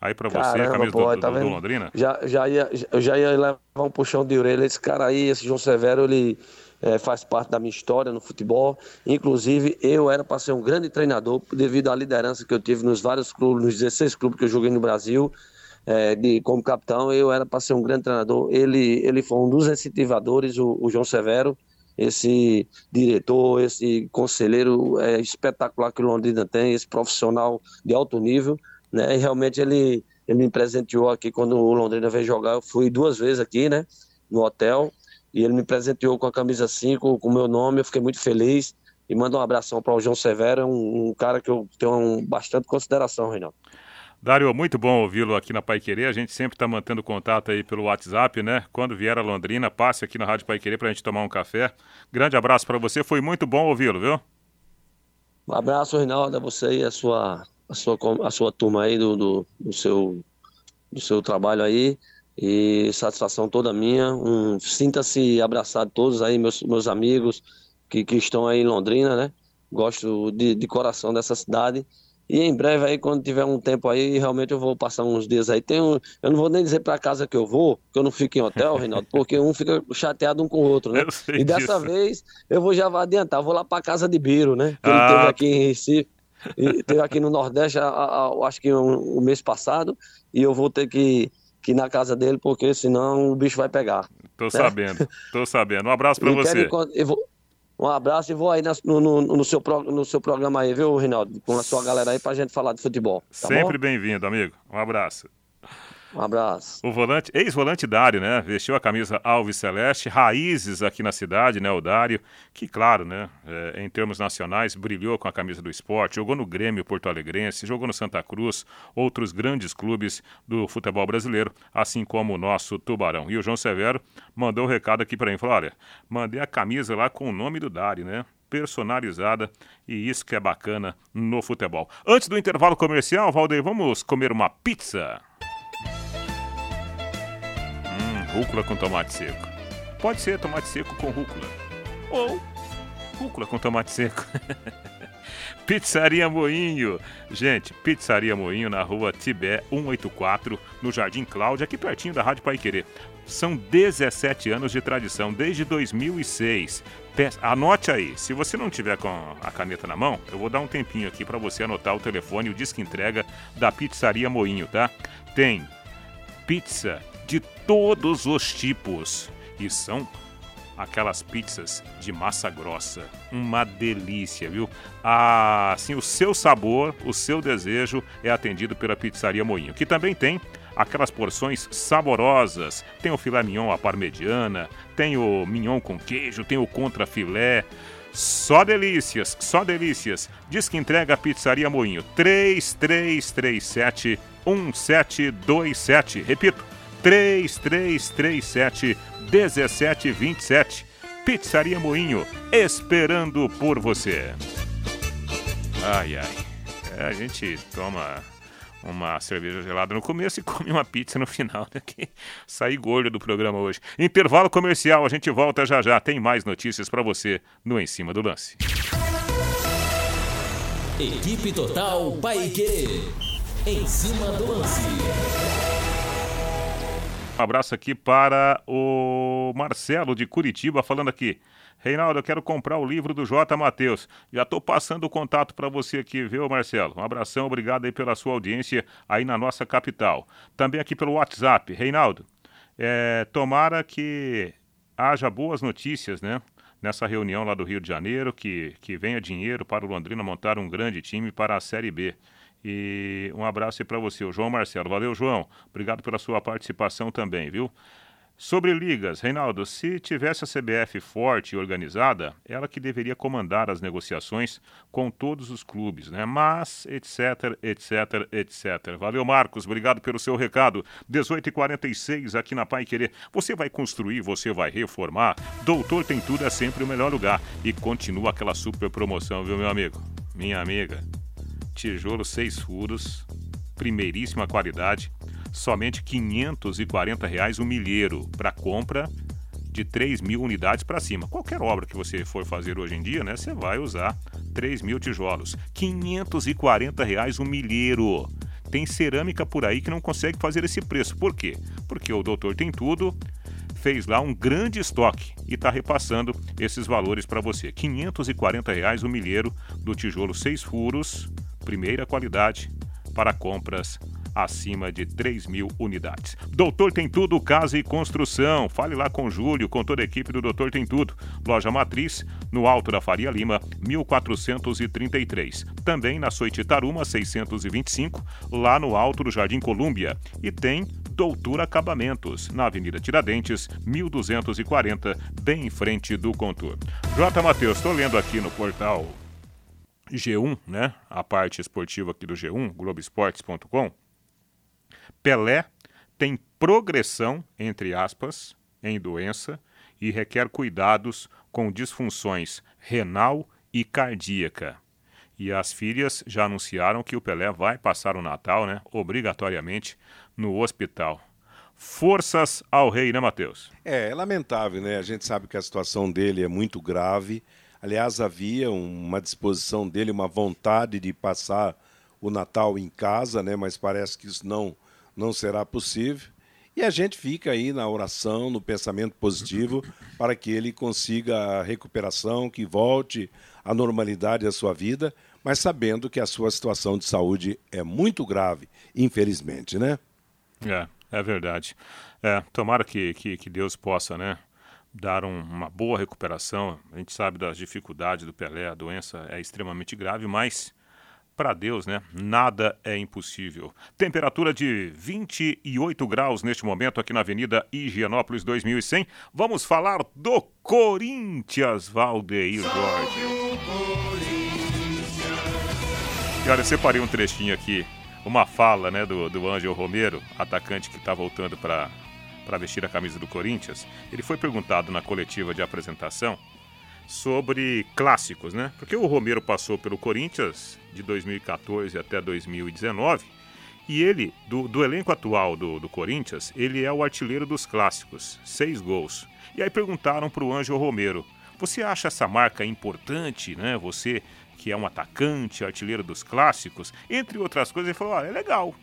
Aí para você, a camisa pô, do, tá do, do, Londrina? Já, já, ia, eu já ia levar um puxão de orelha. Esse cara aí, esse João Severo, ele é, faz parte da minha história no futebol. Inclusive, eu era para ser um grande treinador devido à liderança que eu tive nos vários clubes, nos 16 clubes que eu joguei no Brasil. É, de, como capitão, eu era para ser um grande treinador. Ele, ele foi um dos incentivadores, o, o João Severo, esse diretor, esse conselheiro é, espetacular que o Londrina tem, esse profissional de alto nível, né? E realmente ele, ele me presenteou aqui quando o Londrina veio jogar. Eu fui duas vezes aqui, né? No hotel e ele me presenteou com a camisa 5, com o meu nome, eu fiquei muito feliz. E manda um abração para o João Severo, um, um, cara que eu tenho um, bastante consideração, Reinaldo. Dário, muito bom ouvi-lo aqui na Pai Querer. A gente sempre está mantendo contato aí pelo WhatsApp, né? Quando vier a Londrina, passe aqui na Rádio Pai Querer para a gente tomar um café. Grande abraço para você, foi muito bom ouvi-lo, viu? Um abraço, Reinaldo, a você e a sua, a sua, a sua turma aí do, do, do seu, do seu trabalho aí. E satisfação toda minha. Um, Sinta-se abraçado todos aí, meus, meus amigos que, que estão aí em Londrina, né? Gosto de, de coração dessa cidade. E em breve aí, quando tiver um tempo aí, realmente eu vou passar uns dias aí. Tenho, eu não vou nem dizer para casa que eu vou, que eu não fico em hotel, Reinaldo, porque um fica chateado um com o outro, né? E dessa disso. vez eu vou já adiantar, vou lá para casa de Biro, né? Que ah. ele teve aqui em Recife, teve aqui no Nordeste, a, a, a, acho que o um, um mês passado, e eu vou ter que que na casa dele, porque senão o bicho vai pegar. Tô né? sabendo, tô sabendo. Um abraço para você. Vou, um abraço e vou aí no, no, no, seu, no seu programa aí, viu, Rinaldo? Com a sua galera aí pra gente falar de futebol. Tá Sempre bem-vindo, amigo. Um abraço. Um abraço. O volante, ex-volante Dário, né? Vestiu a camisa Alves Celeste, raízes aqui na cidade, né? O Dário, que, claro, né? É, em termos nacionais, brilhou com a camisa do esporte, jogou no Grêmio Porto Alegrense, jogou no Santa Cruz, outros grandes clubes do futebol brasileiro, assim como o nosso Tubarão. E o João Severo mandou o um recado aqui para mim: falou: olha, mandei a camisa lá com o nome do Dário, né? personalizada e isso que é bacana no futebol. Antes do intervalo comercial, Valdeir, vamos comer uma pizza rúcula com tomate seco. Pode ser tomate seco com rúcula. Ou rúcula com tomate seco. Pizzaria Moinho. Gente, Pizzaria Moinho na rua Tibé 184, no Jardim Cláudia, aqui pertinho da Rádio Pai Querer. São 17 anos de tradição, desde 2006. Anote aí, se você não tiver com a caneta na mão, eu vou dar um tempinho aqui para você anotar o telefone e o disco entrega da Pizzaria Moinho, tá? Tem pizza de todos os tipos. E são aquelas pizzas de massa grossa. Uma delícia, viu? Ah, assim, o seu sabor, o seu desejo é atendido pela Pizzaria Moinho, que também tem aquelas porções saborosas. Tem o filé mignon à parmegiana, tem o mignon com queijo, tem o contra filé. Só delícias, só delícias. Diz que entrega a Pizzaria Moinho 3337 1727. Repito, 3337 1727. Pizzaria Moinho, esperando por você. Ai, ai. É, a gente toma uma cerveja gelada no começo e come uma pizza no final, né? Que saí gordo do programa hoje. Intervalo comercial, a gente volta já já. Tem mais notícias para você no Em Cima do Lance. Equipe Total Paique. Em cima do lance. Um abraço aqui para o Marcelo de Curitiba falando aqui. Reinaldo, eu quero comprar o livro do J. Matheus. Já estou passando o contato para você aqui, viu, Marcelo? Um abração, obrigado aí pela sua audiência aí na nossa capital. Também aqui pelo WhatsApp. Reinaldo, é, tomara que haja boas notícias, né? Nessa reunião lá do Rio de Janeiro, que, que venha dinheiro para o Londrina montar um grande time para a Série B. E um abraço aí para você, o João Marcelo. Valeu, João. Obrigado pela sua participação também, viu? Sobre ligas, Reinaldo, se tivesse a CBF forte e organizada, ela que deveria comandar as negociações com todos os clubes, né? Mas, etc, etc, etc. Valeu, Marcos, obrigado pelo seu recado. 18h46 aqui na Pai Querer. Você vai construir, você vai reformar. Doutor Tem Tudo é sempre o melhor lugar. E continua aquela super promoção, viu, meu amigo? Minha amiga. Tijolo seis furos, primeiríssima qualidade somente 540 reais o milheiro para compra de 3 mil unidades para cima. Qualquer obra que você for fazer hoje em dia, né, você vai usar 3 mil tijolos. 540 reais o milheiro. Tem cerâmica por aí que não consegue fazer esse preço. Por quê? Porque o doutor tem tudo, fez lá um grande estoque e está repassando esses valores para você. 540 reais o milheiro do tijolo 6 furos, primeira qualidade, para compras acima de 3 mil unidades. Doutor Tem Tudo, Casa e Construção. Fale lá com Júlio, com toda a equipe do Doutor Tem Tudo. Loja Matriz, no Alto da Faria Lima, 1433. Também na Soititaruma, 625, lá no Alto do Jardim Colúmbia. E tem Doutor Acabamentos, na Avenida Tiradentes, 1240, bem em frente do Contour. J. Matheus, estou lendo aqui no portal G1, né? A parte esportiva aqui do G1, Globoesportes.com. Pelé tem progressão, entre aspas, em doença e requer cuidados com disfunções renal e cardíaca. E as filhas já anunciaram que o Pelé vai passar o Natal, né, obrigatoriamente, no hospital. Forças ao rei, né, Matheus? É, é lamentável, né? A gente sabe que a situação dele é muito grave. Aliás, havia uma disposição dele, uma vontade de passar o Natal em casa, né? Mas parece que isso não não será possível. E a gente fica aí na oração, no pensamento positivo, para que ele consiga a recuperação, que volte à normalidade da sua vida, mas sabendo que a sua situação de saúde é muito grave, infelizmente, né? É, é verdade. É, tomara que, que, que Deus possa, né? Dar um, uma boa recuperação. A gente sabe das dificuldades do Pelé, a doença é extremamente grave, mas para Deus, né? Nada é impossível. Temperatura de 28 graus neste momento aqui na Avenida Higienópolis 2100. Vamos falar do Corinthians, Valdeir Jorge. E olha, separei um trechinho aqui, uma fala, né, do, do Ângelo Romero, atacante que está voltando para para vestir a camisa do Corinthians. Ele foi perguntado na coletiva de apresentação sobre clássicos, né? Porque o Romero passou pelo Corinthians de 2014 até 2019 e ele, do, do elenco atual do, do, Corinthians, ele é o artilheiro dos clássicos, seis gols. E aí perguntaram para o Ângelo Romero: você acha essa marca importante, né? Você que é um atacante, artilheiro dos clássicos, entre outras coisas, ele falou: ah, é legal,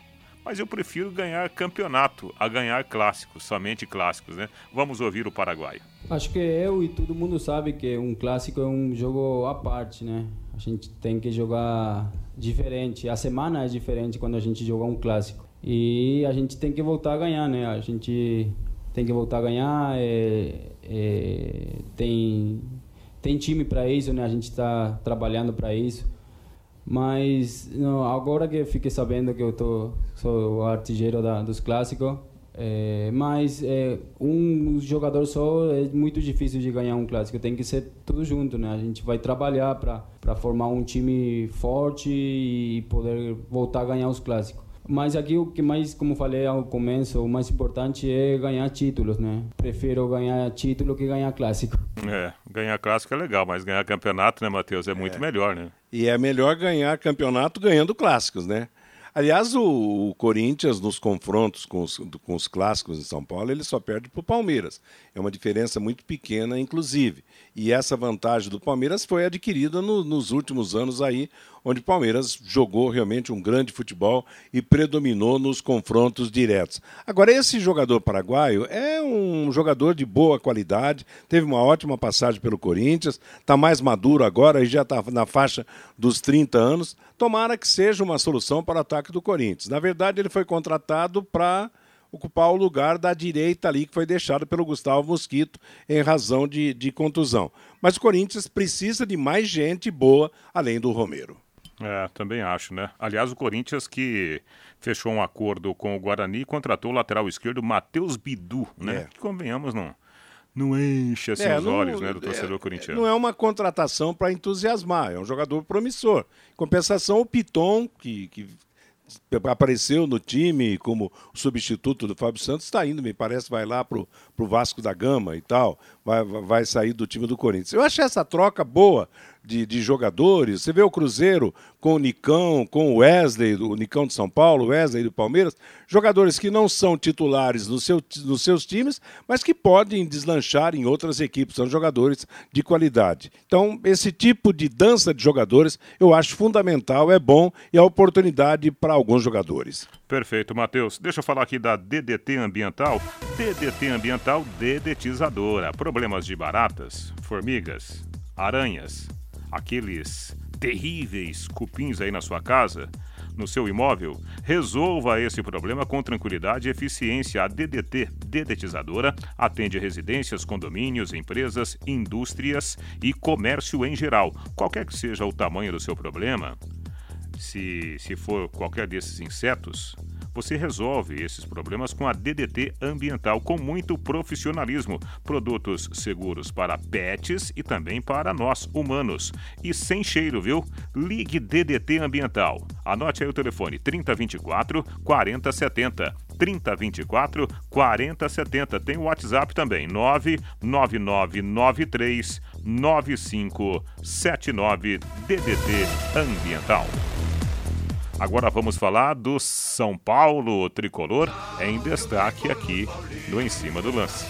mas eu prefiro ganhar campeonato a ganhar clássicos, somente clássicos, né? Vamos ouvir o Paraguai. Acho que eu e todo mundo sabe que um clássico é um jogo à parte, né? A gente tem que jogar diferente. A semana é diferente quando a gente joga um clássico. E a gente tem que voltar a ganhar, né? A gente tem que voltar a ganhar. É, é, tem, tem time para isso, né? A gente está trabalhando para isso. Mas não, agora que fiquei sabendo que eu tô, sou o artilheiro da, dos clássicos, é, mas é, um jogador só é muito difícil de ganhar um clássico. Tem que ser tudo junto, né? A gente vai trabalhar para formar um time forte e poder voltar a ganhar os clássicos. Mas aqui o que mais, como falei ao começo, o mais importante é ganhar títulos, né? Prefiro ganhar título que ganhar clássico. É, ganhar clássico é legal, mas ganhar campeonato, né, Matheus, é muito é. melhor, né? E é melhor ganhar campeonato ganhando clássicos, né? Aliás, o, o, Corinthians, nos confrontos com os, com os clássicos em São Paulo, ele só perde para o Palmeiras. É uma diferença muito pequena, inclusive. E essa vantagem do Palmeiras foi adquirida no, nos últimos anos aí, onde o Palmeiras jogou realmente um grande futebol e predominou nos confrontos diretos. Agora, esse jogador paraguaio é um jogador de boa qualidade, teve uma ótima passagem pelo Corinthians, está mais maduro agora e já está na faixa dos 30 anos. Tomara que seja uma solução para o ataque do Corinthians. Na verdade, ele foi contratado para ocupar o lugar da direita ali que foi deixado pelo Gustavo Mosquito em razão de, de contusão. Mas o Corinthians precisa de mais gente boa além do Romero. É, também acho, né? Aliás, o Corinthians que fechou um acordo com o Guarani e contratou o lateral esquerdo Matheus Bidu, né? É. Que convenhamos, não, não enche assim é, os não, olhos né, do torcedor é, corintiano. Não é uma contratação para entusiasmar, é um jogador promissor. Compensação, o Piton, que, que apareceu no time como substituto do Fábio Santos, está indo, me parece, vai lá para o Vasco da Gama e tal, vai, vai sair do time do Corinthians. Eu achei essa troca boa de, de, jogadores. Você vê o Cruzeiro com o Nicão, com o Wesley, o Nicão de São Paulo, o Wesley do Palmeiras, jogadores que não são titulares no seu, nos seus times, mas que podem deslanchar em outras equipes, são jogadores de qualidade. Então, esse tipo de dança de jogadores eu acho fundamental, é bom e é oportunidade para alguns jogadores. Perfeito, Matheus. Deixa eu falar aqui da DDT Ambiental. DDT Ambiental dedetizadora. Problemas de baratas, formigas, aranhas, aqueles terríveis cupins aí na sua casa, no seu imóvel, resolva esse problema com tranquilidade e eficiência. A DDT Dedetizadora atende residências, condomínios, empresas, indústrias e comércio em geral. Qualquer que seja o tamanho do seu problema, se, se for qualquer desses insetos, você resolve esses problemas com a DDT Ambiental com muito profissionalismo. Produtos seguros para pets e também para nós, humanos. E sem cheiro, viu? Ligue DDT Ambiental. Anote aí o telefone 3024 4070. 3024 4070. Tem o WhatsApp também, 99993 9579 DDT Ambiental. Agora vamos falar do São Paulo tricolor em destaque aqui no Em Cima do Lance.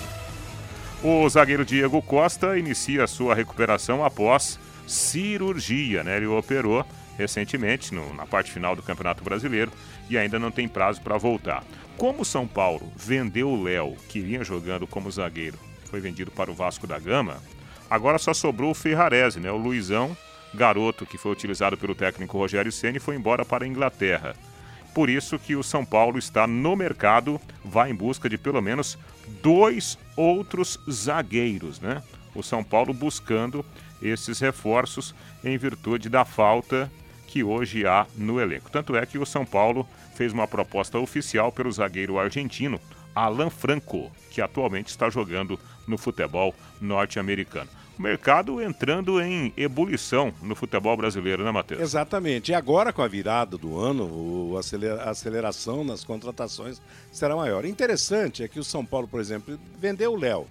O zagueiro Diego Costa inicia sua recuperação após cirurgia, né? Ele operou recentemente no, na parte final do Campeonato Brasileiro e ainda não tem prazo para voltar. Como o São Paulo vendeu o Léo, que vinha jogando como zagueiro, foi vendido para o Vasco da Gama, agora só sobrou o Ferrarese, né? O Luizão garoto que foi utilizado pelo técnico Rogério Ceni foi embora para a Inglaterra. Por isso que o São Paulo está no mercado, vai em busca de pelo menos dois outros zagueiros, né? O São Paulo buscando esses reforços em virtude da falta que hoje há no elenco. Tanto é que o São Paulo fez uma proposta oficial pelo zagueiro argentino Alan Franco, que atualmente está jogando no futebol norte-americano mercado entrando em ebulição no futebol brasileiro, né, Matheus? Exatamente. E agora, com a virada do ano, a aceleração nas contratações será maior. Interessante é que o São Paulo, por exemplo, vendeu o Léo.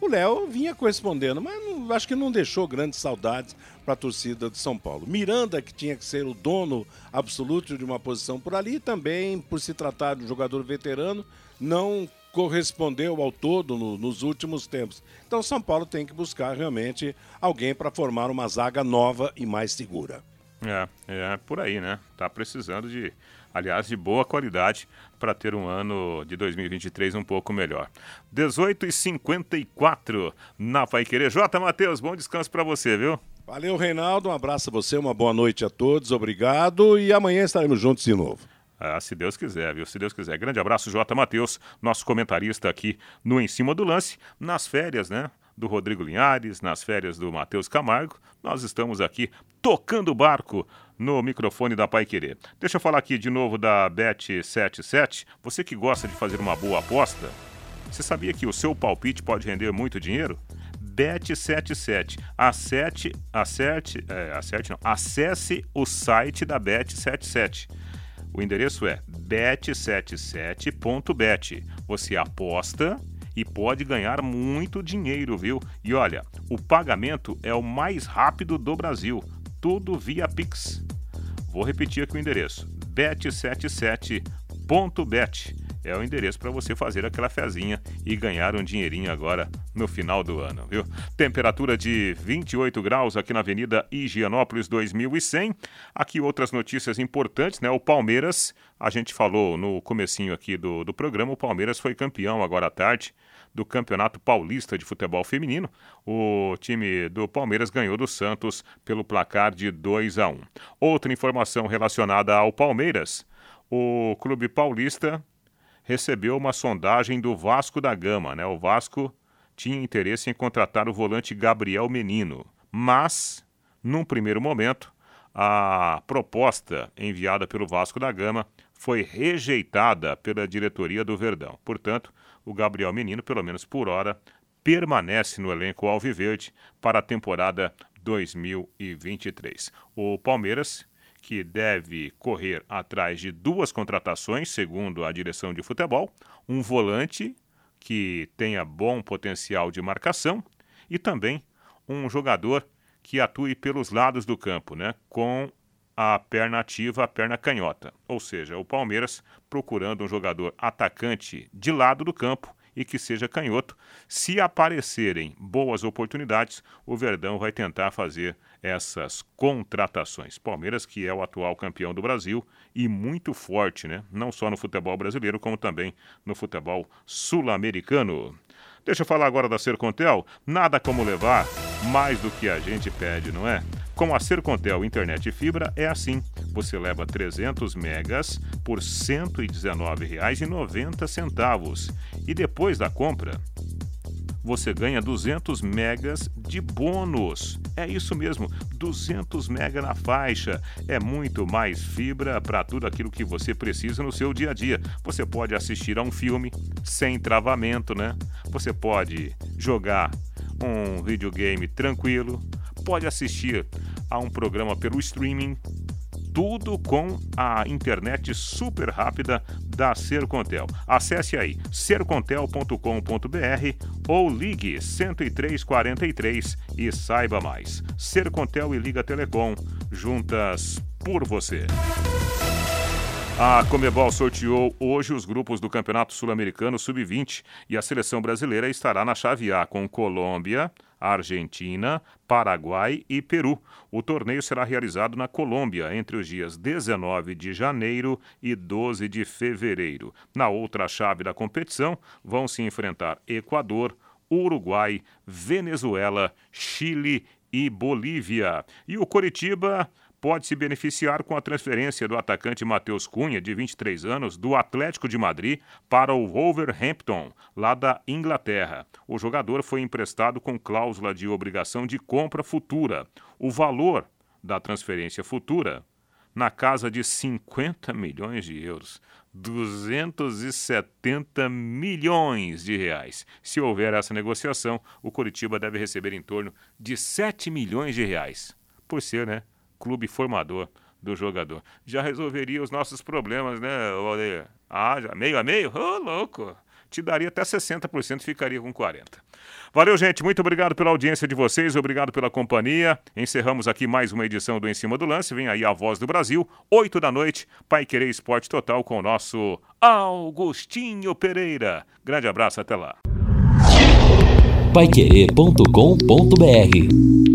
O Léo vinha correspondendo, mas não, acho que não deixou grandes saudades para a torcida de São Paulo. Miranda, que tinha que ser o dono absoluto de uma posição por ali, também, por se tratar de um jogador veterano, não correspondeu ao todo no, nos últimos tempos. Então São Paulo tem que buscar realmente alguém para formar uma zaga nova e mais segura. É, é por aí, né? Tá precisando de, aliás, de boa qualidade para ter um ano de 2023 um pouco melhor. 18 e 54 na Pai Querer. J. Matheus, bom descanso para você, viu? Valeu, Reinaldo. Um abraço a você, uma boa noite a todos. Obrigado e amanhã estaremos juntos de novo. Ah, se Deus quiser, viu? Se Deus quiser. Grande abraço, J. Matheus, nosso comentarista aqui no Em Cima do Lance, nas férias, né? Do Rodrigo Linhares, nas férias do Matheus Camargo. Nós estamos aqui tocando o barco no microfone da Pai Querer. Deixa eu falar aqui de novo da Bet77. Você que gosta de fazer uma boa aposta, você sabia que o seu palpite pode render muito dinheiro? Bet77. Acerte, acerte, é, acerte não, acesse o site da Bet77 o endereço é bet77.bet. Você aposta e pode ganhar muito dinheiro, viu? E olha, o pagamento é o mais rápido do Brasil, tudo via Pix. Vou repetir aqui o endereço: bet77.bet é o endereço para você fazer aquela fezinha e ganhar um dinheirinho agora no final do ano, viu? Temperatura de 28 graus aqui na Avenida Higienópolis 2100. Aqui outras notícias importantes, né? O Palmeiras, a gente falou no comecinho aqui do, do programa, o Palmeiras foi campeão agora à tarde do Campeonato Paulista de Futebol Feminino. O time do Palmeiras ganhou do Santos pelo placar de 2 a 1. Outra informação relacionada ao Palmeiras, o Clube Paulista recebeu uma sondagem do Vasco da Gama, né? O Vasco tinha interesse em contratar o volante Gabriel Menino, mas num primeiro momento a proposta enviada pelo Vasco da Gama foi rejeitada pela diretoria do Verdão. Portanto, o Gabriel Menino, pelo menos por hora, permanece no elenco Alviverde para a temporada 2023. O Palmeiras que deve correr atrás de duas contratações, segundo a direção de futebol: um volante que tenha bom potencial de marcação e também um jogador que atue pelos lados do campo, né, com a perna ativa, a perna canhota. Ou seja, o Palmeiras procurando um jogador atacante de lado do campo e que seja canhoto. Se aparecerem boas oportunidades, o Verdão vai tentar fazer essas contratações. Palmeiras, que é o atual campeão do Brasil e muito forte, né? Não só no futebol brasileiro, como também no futebol sul-americano. Deixa eu falar agora da Sercontel. Nada como levar mais do que a gente pede, não é? Com a Sercontel Internet e Fibra é assim. Você leva 300 megas por R$ 119,90 e depois da compra você ganha 200 megas de bônus. É isso mesmo, 200 mega na faixa. É muito mais fibra para tudo aquilo que você precisa no seu dia a dia. Você pode assistir a um filme sem travamento, né? Você pode jogar um videogame tranquilo, pode assistir a um programa pelo streaming tudo com a internet super rápida da Sercontel. Acesse aí sercontel.com.br ou ligue 10343 e saiba mais. Sercontel e Liga Telecom, juntas por você. A Comebol sorteou hoje os grupos do Campeonato Sul-Americano Sub-20 e a seleção brasileira estará na chave A com Colômbia, Argentina, Paraguai e Peru. O torneio será realizado na Colômbia entre os dias 19 de janeiro e 12 de fevereiro. Na outra chave da competição vão se enfrentar Equador, Uruguai, Venezuela, Chile e Bolívia. E o Coritiba pode se beneficiar com a transferência do atacante Matheus Cunha, de 23 anos, do Atlético de Madrid para o Wolverhampton, lá da Inglaterra. O jogador foi emprestado com cláusula de obrigação de compra futura. O valor da transferência futura na casa de 50 milhões de euros. 270 milhões de reais. Se houver essa negociação, o Curitiba deve receber em torno de 7 milhões de reais. Por ser, né, clube formador do jogador. Já resolveria os nossos problemas, né, Valdeir? Ah, já meio a meio? Ô, oh, louco! Te daria até 60%, ficaria com 40%. Valeu, gente. Muito obrigado pela audiência de vocês, obrigado pela companhia. Encerramos aqui mais uma edição do Em Cima do Lance. Vem aí a voz do Brasil, 8 da noite, Pai Querer Esporte Total com o nosso Augustinho Pereira. Grande abraço, até lá. Paiquerê.com.br